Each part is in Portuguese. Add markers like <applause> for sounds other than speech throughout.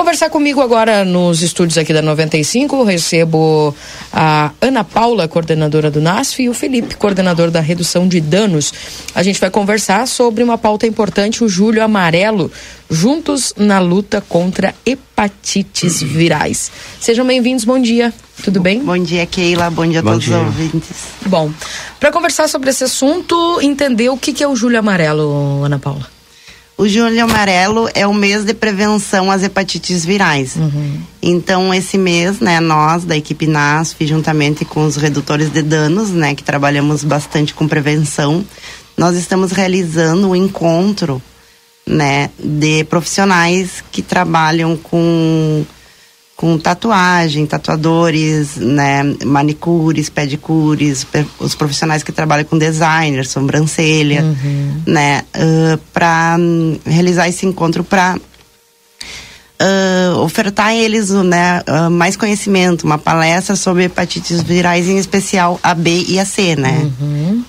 conversar comigo agora nos estúdios aqui da 95, recebo a Ana Paula, coordenadora do NASF, e o Felipe, coordenador da redução de danos. A gente vai conversar sobre uma pauta importante, o Julho Amarelo, juntos na luta contra hepatites <clears throat> virais. Sejam bem-vindos, bom dia. Tudo bem? Bom dia, Keila. Bom dia a bom todos dia. os ouvintes. Bom, para conversar sobre esse assunto, entender o que, que é o Julho Amarelo, Ana Paula. O Julho Amarelo é o mês de prevenção às hepatites virais. Uhum. Então, esse mês, né, nós da equipe NASF, juntamente com os redutores de danos, né, que trabalhamos bastante com prevenção, nós estamos realizando um encontro, né, de profissionais que trabalham com com tatuagem, tatuadores, né, manicures, pedicures, os profissionais que trabalham com designer, sobrancelha, uhum. né, uh, para um, realizar esse encontro para uh, ofertar a eles né, uh, mais conhecimento, uma palestra sobre hepatites virais, em especial a B e a C, né? Uhum.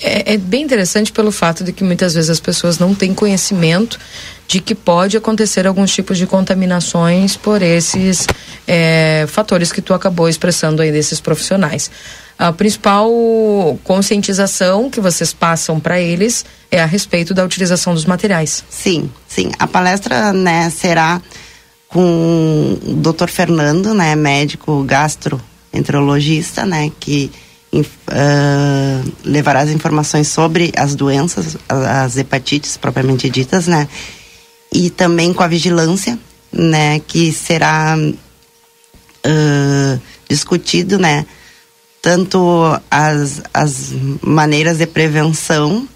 É, é, bem interessante pelo fato de que muitas vezes as pessoas não têm conhecimento de que pode acontecer alguns tipos de contaminações por esses é, fatores que tu acabou expressando aí desses profissionais. A principal conscientização que vocês passam para eles é a respeito da utilização dos materiais. Sim, sim. A palestra né, será com o Dr. Fernando, né, médico gastroenterologista, né, que uh, levará as informações sobre as doenças, as hepatites propriamente ditas, né? E também com a vigilância, né? Que será uh, discutido, né? Tanto as, as maneiras de prevenção,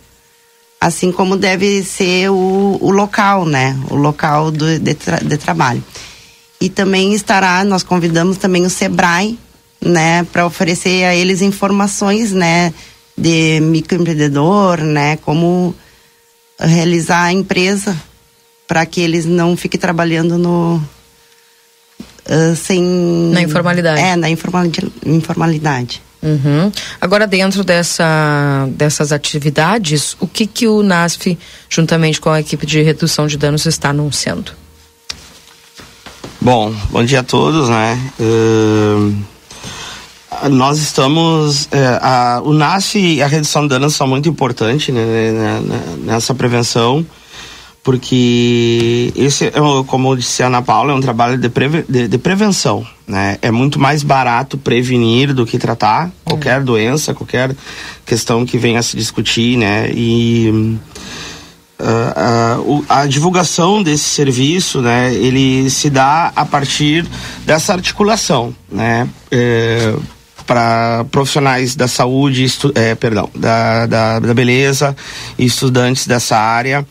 assim como deve ser o, o local, né? O local do, de, tra, de trabalho. E também estará, nós convidamos também o SEBRAE, né, para oferecer a eles informações, né, de microempreendedor, né, como realizar a empresa para que eles não fiquem trabalhando no uh, sem na informalidade. É, na informalidade. informalidade. Uhum. Agora dentro dessa, dessas atividades, o que que o NASF, juntamente com a equipe de redução de danos, está anunciando? Bom, bom dia a todos, né? Uh nós estamos. É, a, o NAS e a redução de danos são muito importantes né, né, né, nessa prevenção, porque esse, é como disse a Ana Paula, é um trabalho de, preve, de, de prevenção. Né? É muito mais barato prevenir do que tratar qualquer doença, qualquer questão que venha a se discutir, né? E. Uh, uh, a divulgação desse serviço, né, ele se dá a partir dessa articulação, né, é, para profissionais da saúde, é, perdão, da, da, da beleza e estudantes dessa área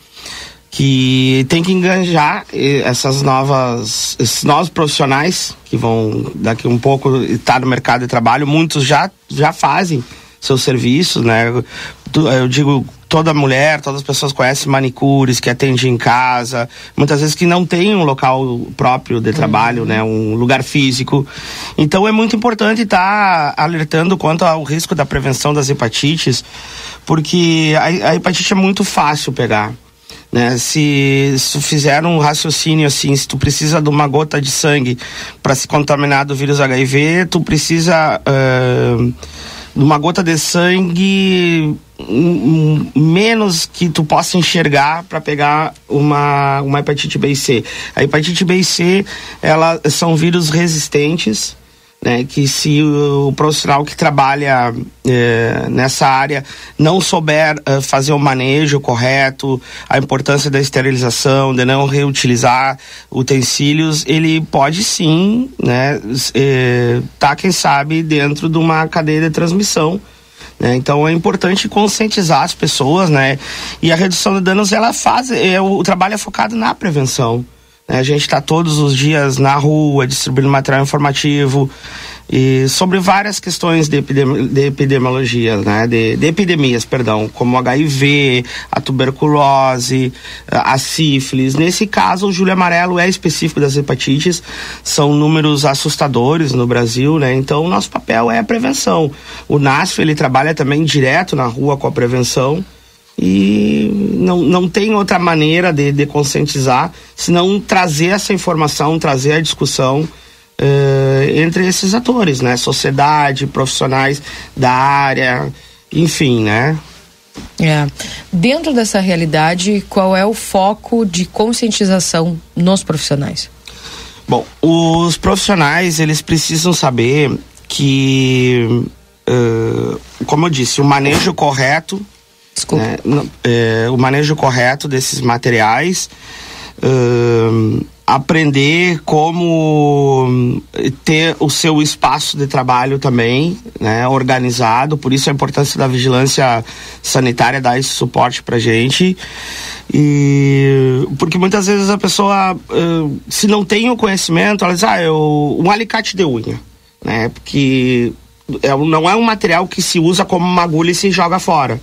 que tem que enganjar essas novas esses novos profissionais que vão daqui um pouco estar no mercado de trabalho. Muitos já já fazem seus serviços né? Eu digo toda mulher, todas as pessoas conhecem manicures, que atende em casa, muitas vezes que não tem um local próprio de trabalho, uhum. né, um lugar físico. Então é muito importante estar tá alertando quanto ao risco da prevenção das hepatites, porque a, a hepatite é muito fácil pegar. Né? Se, se fizer um raciocínio assim, se tu precisa de uma gota de sangue para se contaminar do vírus HIV, tu precisa uh, de uma gota de sangue menos que tu possa enxergar para pegar uma, uma hepatite B e C. A hepatite B e C, ela são vírus resistentes, né, que se o, o profissional que trabalha eh, nessa área não souber uh, fazer o manejo correto, a importância da esterilização, de não reutilizar utensílios, ele pode sim, né, eh, tá quem sabe dentro de uma cadeia de transmissão né? Então é importante conscientizar as pessoas, né? E a redução de danos ela faz, é, o, o trabalho é focado na prevenção. Né? A gente está todos os dias na rua distribuindo material informativo e sobre várias questões de, epidemi de epidemiologia, né? De, de, epidemias, perdão, como HIV, a tuberculose, a sífilis. Nesse caso, o julho amarelo é específico das hepatites, são números assustadores no Brasil, né? Então, o nosso papel é a prevenção. O NASF, ele trabalha também direto na rua com a prevenção, e não, não tem outra maneira de, de conscientizar senão trazer essa informação, trazer a discussão uh, entre esses atores, né? Sociedade, profissionais da área, enfim, né? É. Dentro dessa realidade, qual é o foco de conscientização nos profissionais? Bom, os profissionais eles precisam saber que, uh, como eu disse, o manejo correto, né, é, o manejo correto desses materiais, uh, aprender como ter o seu espaço de trabalho também, né, organizado. Por isso a importância da vigilância sanitária dar esse suporte para gente. E porque muitas vezes a pessoa, uh, se não tem o conhecimento, ela diz, ah, eu, um alicate de unha, né? Porque é, não é um material que se usa como uma agulha e se joga fora.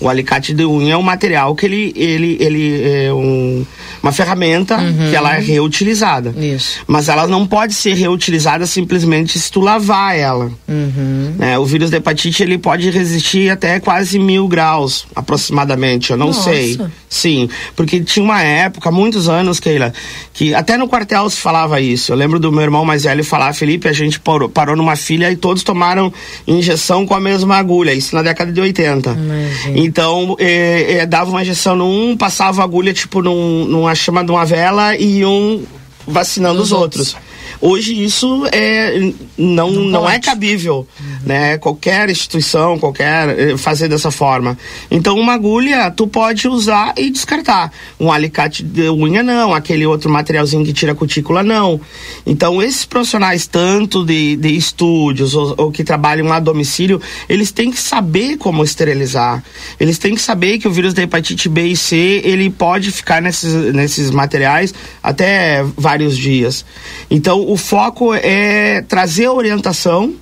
O alicate de unha é um material que ele, ele, ele é um, uma ferramenta uhum. que ela é reutilizada. Isso. Mas ela não pode ser reutilizada simplesmente se tu lavar ela. Uhum. É, o vírus da hepatite ele pode resistir até quase mil graus, aproximadamente. Eu não Nossa. sei. Sim, porque tinha uma época, muitos anos, Keila, que até no quartel se falava isso. Eu lembro do meu irmão mais velho falar, Felipe, a gente parou, parou numa filha e todos tomaram injeção com a mesma agulha. Isso na década de 80. Imagina. Então, é, é, dava uma injeção num, passava a agulha, tipo, num, numa chama de uma vela e um vacinando os, Os outros. outros. Hoje isso é não, Não não, é cabível, né? Qualquer instituição, qualquer eh, fazer dessa forma. Então uma agulha tu pode usar e descartar. Um alicate de unha não, aquele outro materialzinho que tira a cutícula não. Então esses profissionais tanto de, de estúdios ou, ou que trabalham a domicílio, eles têm que saber como esterilizar. Eles têm que saber que o vírus da hepatite B e C, ele pode ficar nesses, nesses materiais até vários dias. Então o foco é trazer orientação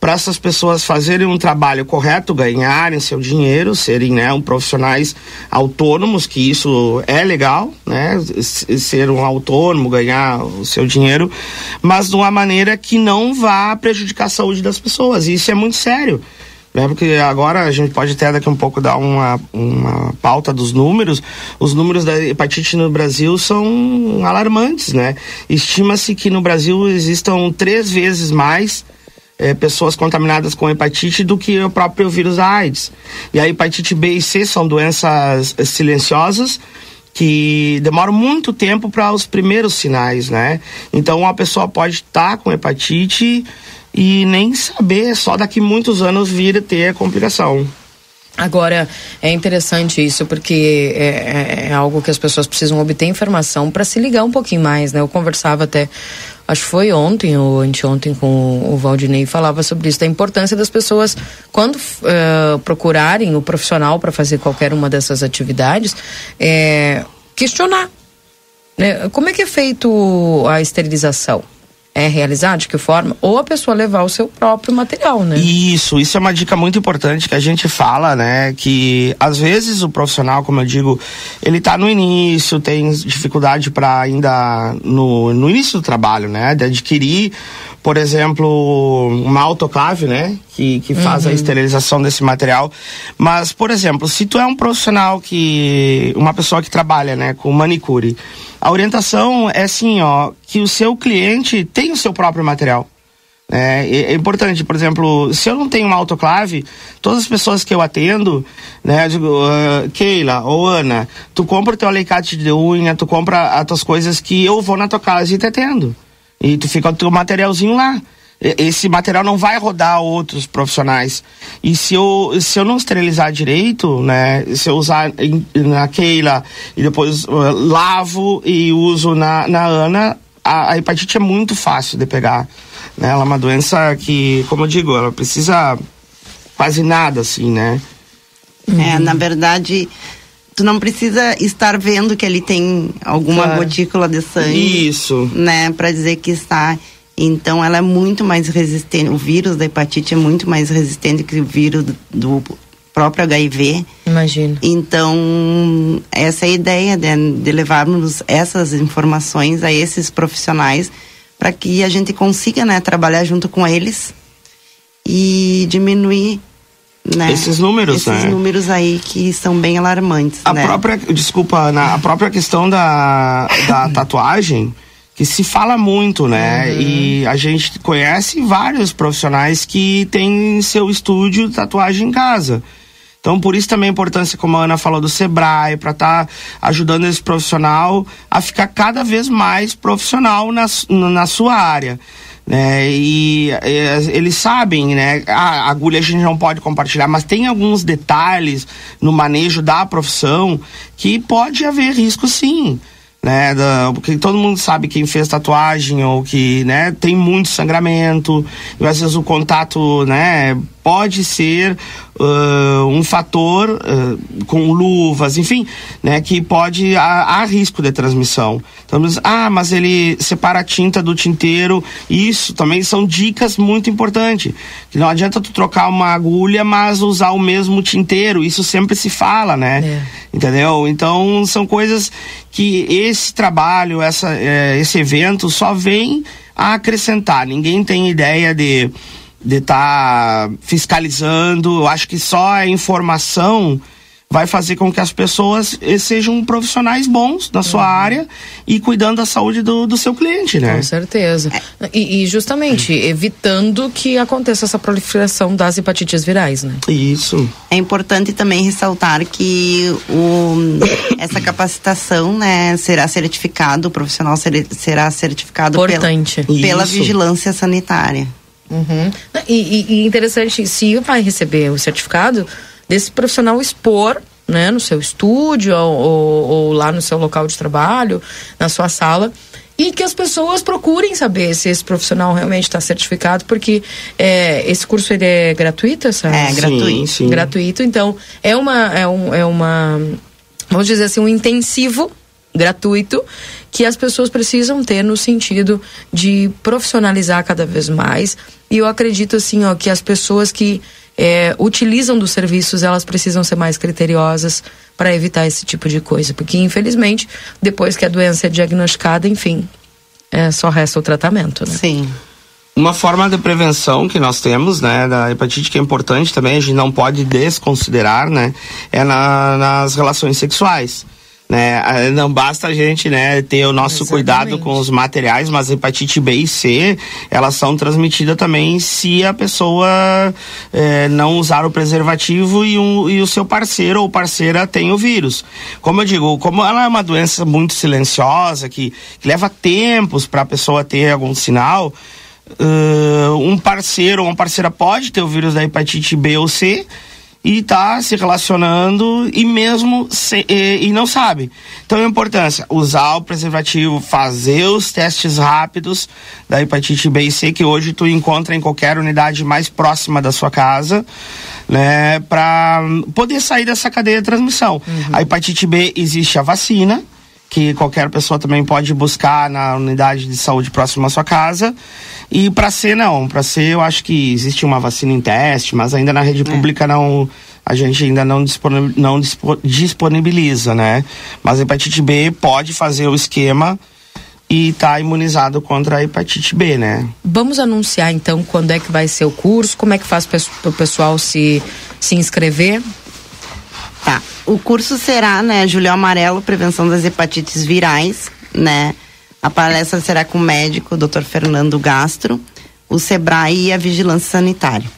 para essas pessoas fazerem um trabalho correto, ganharem seu dinheiro, serem né, um profissionais autônomos, que isso é legal, né? Ser um autônomo, ganhar o seu dinheiro, mas de uma maneira que não vá prejudicar a saúde das pessoas. E isso é muito sério. Né? Porque agora a gente pode até daqui um pouco dar uma, uma pauta dos números. Os números da hepatite no Brasil são alarmantes, né? Estima-se que no Brasil existam três vezes mais eh, pessoas contaminadas com hepatite do que o próprio vírus da AIDS. E a hepatite B e C são doenças silenciosas que demoram muito tempo para os primeiros sinais, né? Então uma pessoa pode estar com hepatite e nem saber, só daqui muitos anos vir ter a complicação. Agora, é interessante isso, porque é, é- é algo que as pessoas precisam obter informação para se ligar um pouquinho mais, né? Eu conversava até, acho que foi ontem ou anteontem com o Valdinei, falava sobre isso, da importância das pessoas, quando eh, procurarem o profissional para fazer qualquer uma dessas atividades, é, questionar. né? Como é que é feito a esterilização? É realizado de que forma? Ou a pessoa levar o seu próprio material, né? Isso, isso é uma dica muito importante que a gente fala, né? Que às vezes o profissional, como eu digo, ele tá no início, tem dificuldade para ainda no, no início do trabalho, né? De adquirir, por exemplo, uma autoclave, né? Que, que faz a esterilização desse material. Mas, por exemplo, se tu é um profissional que. uma pessoa que trabalha, né, com manicure, a orientação é assim, ó, que o seu cliente tem o seu próprio material. É, é- importante, por exemplo, se eu não tenho uma autoclave, todas as pessoas que eu atendo, né, eu digo, ah, Keila ou Ana, tu compra o teu alicate de unha, tu compra as tuas coisas que eu vou na tua casa e te atendo. E tu fica o teu materialzinho lá. Esse material não vai rodar outros profissionais. E se eu, se eu não esterilizar direito, né, se eu usar na Keila e depois ah, lavo e uso na, na Ana, a, a hepatite é muito fácil de pegar. Né? Ela é uma doença que, como eu digo, ela precisa quase nada, assim, né? É, na verdade, tu não precisa estar vendo que ele tem alguma Claro. gotícula de sangue, Isso. né, para dizer que está. Então, ela é muito mais resistente. O vírus da hepatite é muito mais resistente que o vírus do, do próprio HIV. Imagina. Então, essa é a ideia de, de levarmos essas informações a esses profissionais para que a gente consiga né, trabalhar junto com eles e diminuir né? Esses números, Esses né? números aí que são bem alarmantes, A né? própria, desculpa, Ana, a própria questão da, da <laughs> tatuagem, que se fala muito, né? E a gente conhece vários profissionais que têm seu estúdio de tatuagem em casa. Então, por isso também a importância, como a Ana falou, do Sebrae, para estar ajudando esse profissional a ficar cada vez mais profissional na, na sua área. Né? E eh, eles sabem, né? A agulha a gente não pode compartilhar, mas tem alguns detalhes no manejo da profissão que pode haver risco sim né, da, porque todo mundo sabe quem fez tatuagem ou que, né, tem muito sangramento, e às vezes o contato, né, pode ser uh, um fator uh, com luvas, enfim, né, que pode há, há risco de transmissão. Então, ah, mas ele separa a tinta do tinteiro, isso também são dicas muito importantes. Que não adianta tu trocar uma agulha, mas usar o mesmo tinteiro, isso sempre se fala, né? É. Entendeu? Então são coisas que esse trabalho, essa, eh, esse evento só vem a acrescentar. Ninguém tem ideia de de estar fiscalizando. Eu acho que só a informação vai fazer com que as pessoas eh, sejam profissionais bons na sua área e cuidando da saúde do, do seu cliente, né? Com certeza. E, e justamente evitando que aconteça essa proliferação das hepatites virais, né? Isso. É importante também ressaltar que o, essa capacitação, né, será certificado, o profissional ser- será certificado pela, Importante. pela Isso. vigilância sanitária. Uhum. E, e- e interessante, se vai receber o certificado, desse profissional expor, né, no seu estúdio ou, ou- ou lá no seu local de trabalho, na sua sala, e que as pessoas procurem saber se esse profissional realmente está certificado, porque é, esse curso ele é gratuito, essa? É, Sim, gratuito. sim. gratuito. Então, é uma, é, um, é uma, vamos dizer assim, um intensivo gratuito que as pessoas precisam ter no sentido de profissionalizar cada vez mais. E eu acredito, assim, ó, que as pessoas que é, utilizam dos serviços, elas precisam ser mais criteriosas para evitar esse tipo de coisa. Porque, infelizmente, depois que a doença é diagnosticada, enfim, é, só resta o tratamento, né? Sim. Uma forma de prevenção que nós temos, né, da hepatite que é importante também, a gente não pode desconsiderar, né, é na- nas relações sexuais. Né, Ah, não basta a gente né, ter o nosso Exatamente. cuidado com os materiais, mas hepatite B e C elas são transmitidas também se a pessoa eh, não usar o preservativo e, um- e o seu parceiro ou parceira tem o vírus. Como eu digo, como ela é uma doença muito silenciosa, que, que leva tempos para a pessoa ter algum sinal, uh, um parceiro ou uma parceira pode ter o vírus da hepatite B ou C e tá se relacionando e mesmo se- e, e não sabe. Então a importância, usar o preservativo, fazer os testes rápidos da hepatite B e C que hoje tu encontra em qualquer unidade mais próxima da sua casa, né, para poder sair dessa cadeia de transmissão. A hepatite B existe a vacina, que qualquer pessoa também pode buscar na unidade de saúde próxima à sua casa. E para C não, para C eu acho que existe uma vacina em teste, mas ainda na rede pública não a gente ainda não, não dispo- disponibiliza, né? Mas a hepatite B pode fazer o esquema e tá imunizado contra a hepatite B, né? Vamos anunciar então quando é que vai ser o curso, como é que faz para o pessoal se, se inscrever? Tá. O curso será, né, Julho Amarelo, Prevenção das Hepatites Virais, né? A palestra será com o médico, Dr. Fernando Gastro, o Sebrae e a Vigilância Sanitária.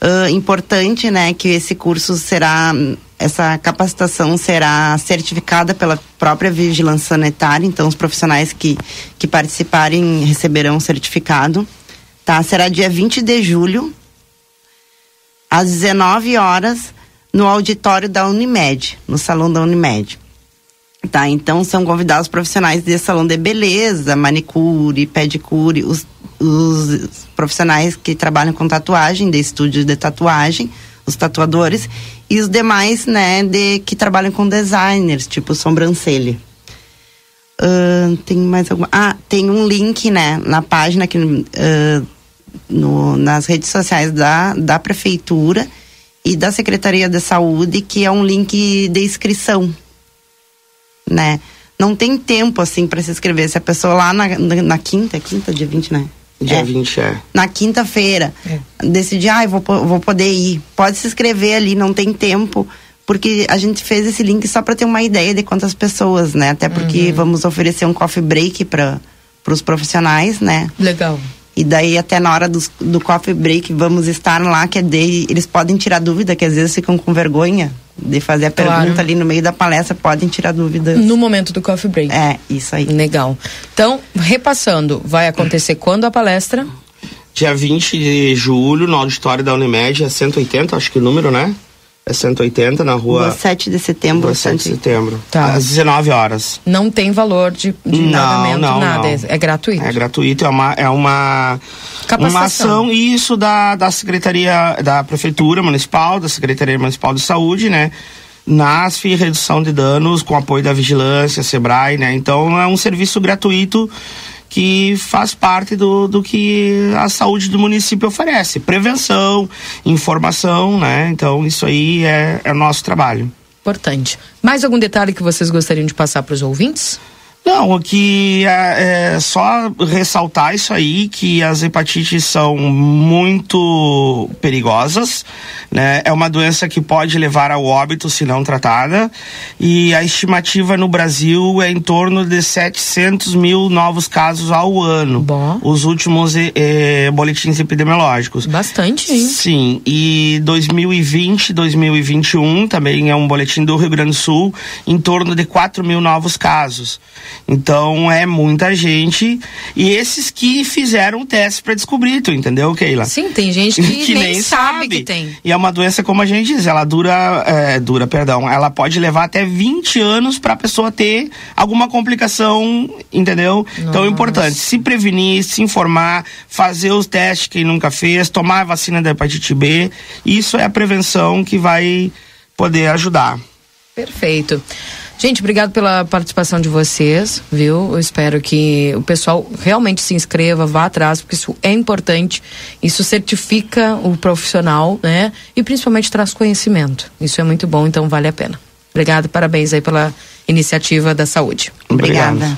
Ah, importante, né, que esse curso será, essa capacitação será certificada pela própria Vigilância Sanitária, então os profissionais que, que participarem receberão um certificado, tá? Será dia 20 de julho, às 19 horas, no auditório da Unimed, no salão da Unimed. Tá, então são convidados profissionais de salão de beleza, manicure, pedicure, os, os profissionais que trabalham com tatuagem, de estúdio de tatuagem, os tatuadores, e os demais, né, de, que trabalham com designers, tipo sobrancelha. Ahn, tem mais alguma. Ah, tem um link, né, na página que, ah, no, nas redes sociais da, da prefeitura e da Secretaria de Saúde, que é um link de inscrição, né? Não tem tempo, assim, para se inscrever. Se a pessoa lá na, na, na quinta, quinta, dia 20, né? Dia É. 20 é. Na quinta-feira, É. decidi, ah, eu vou, vou poder ir. Pode se inscrever ali, não tem tempo. Porque a gente fez esse link só para ter uma ideia de quantas pessoas, né? Até porque vamos oferecer um coffee break para os profissionais, né? Legal. E daí até na hora dos, do coffee break vamos estar lá, que é de, eles podem tirar dúvida, que às vezes ficam com vergonha de fazer a Claro. pergunta ali no meio da palestra, podem tirar dúvidas. No momento do coffee break. É, isso aí. Legal. Então, repassando, vai acontecer quando a palestra? Dia 20 de julho, no auditório da Unimed, é 180, acho que o número, né? É 180 na rua, Rua 7 de setembro, rua 7 de 100. setembro. Tá. Às 19 horas. Não tem valor de, de Não, pagamento, não, nada. não. É, é gratuito. É gratuito, é uma, é uma, Capacitação. uma ação, isso da, da Secretaria da Prefeitura Municipal, da Secretaria Municipal de Saúde, né? NASF e redução de danos com apoio da Vigilância, Sebrae, né? Então é um serviço gratuito que faz parte do, do que a saúde do município oferece. Prevenção, informação, né? Então isso aí é, é nosso trabalho. Importante. Mais algum detalhe que vocês gostariam de passar para os ouvintes? Não, o que é, é só ressaltar isso aí, que as hepatites são muito perigosas, né? É uma doença que pode levar ao óbito se não tratada e a estimativa no Brasil é em torno de 700 mil novos casos ao ano. Bom. Os últimos eh, eh, boletins epidemiológicos. Bastante, hein? Sim, e 2020, 2021 também é um boletim do Rio Grande do Sul, em torno de 4 mil novos casos. Então é muita gente. E esses que fizeram o teste para descobrir, tu entendeu, Keila? Sim, tem gente que, <laughs> nem, sabe que tem. E é uma doença, como a gente diz, ela dura, é, dura, perdão, ela pode levar até 20 anos para a pessoa ter alguma complicação, entendeu? Então é importante se prevenir, se informar, fazer os testes quem nunca fez, tomar a vacina da hepatite B. Isso é a prevenção que vai poder ajudar. Perfeito. Gente, obrigado pela participação de vocês, viu? Eu espero que o pessoal realmente se inscreva, vá atrás, porque isso é importante. Isso certifica o profissional, né? E principalmente traz conhecimento. Isso é muito bom, então vale a pena. Obrigado, parabéns aí pela iniciativa da saúde. Obrigado. Obrigada.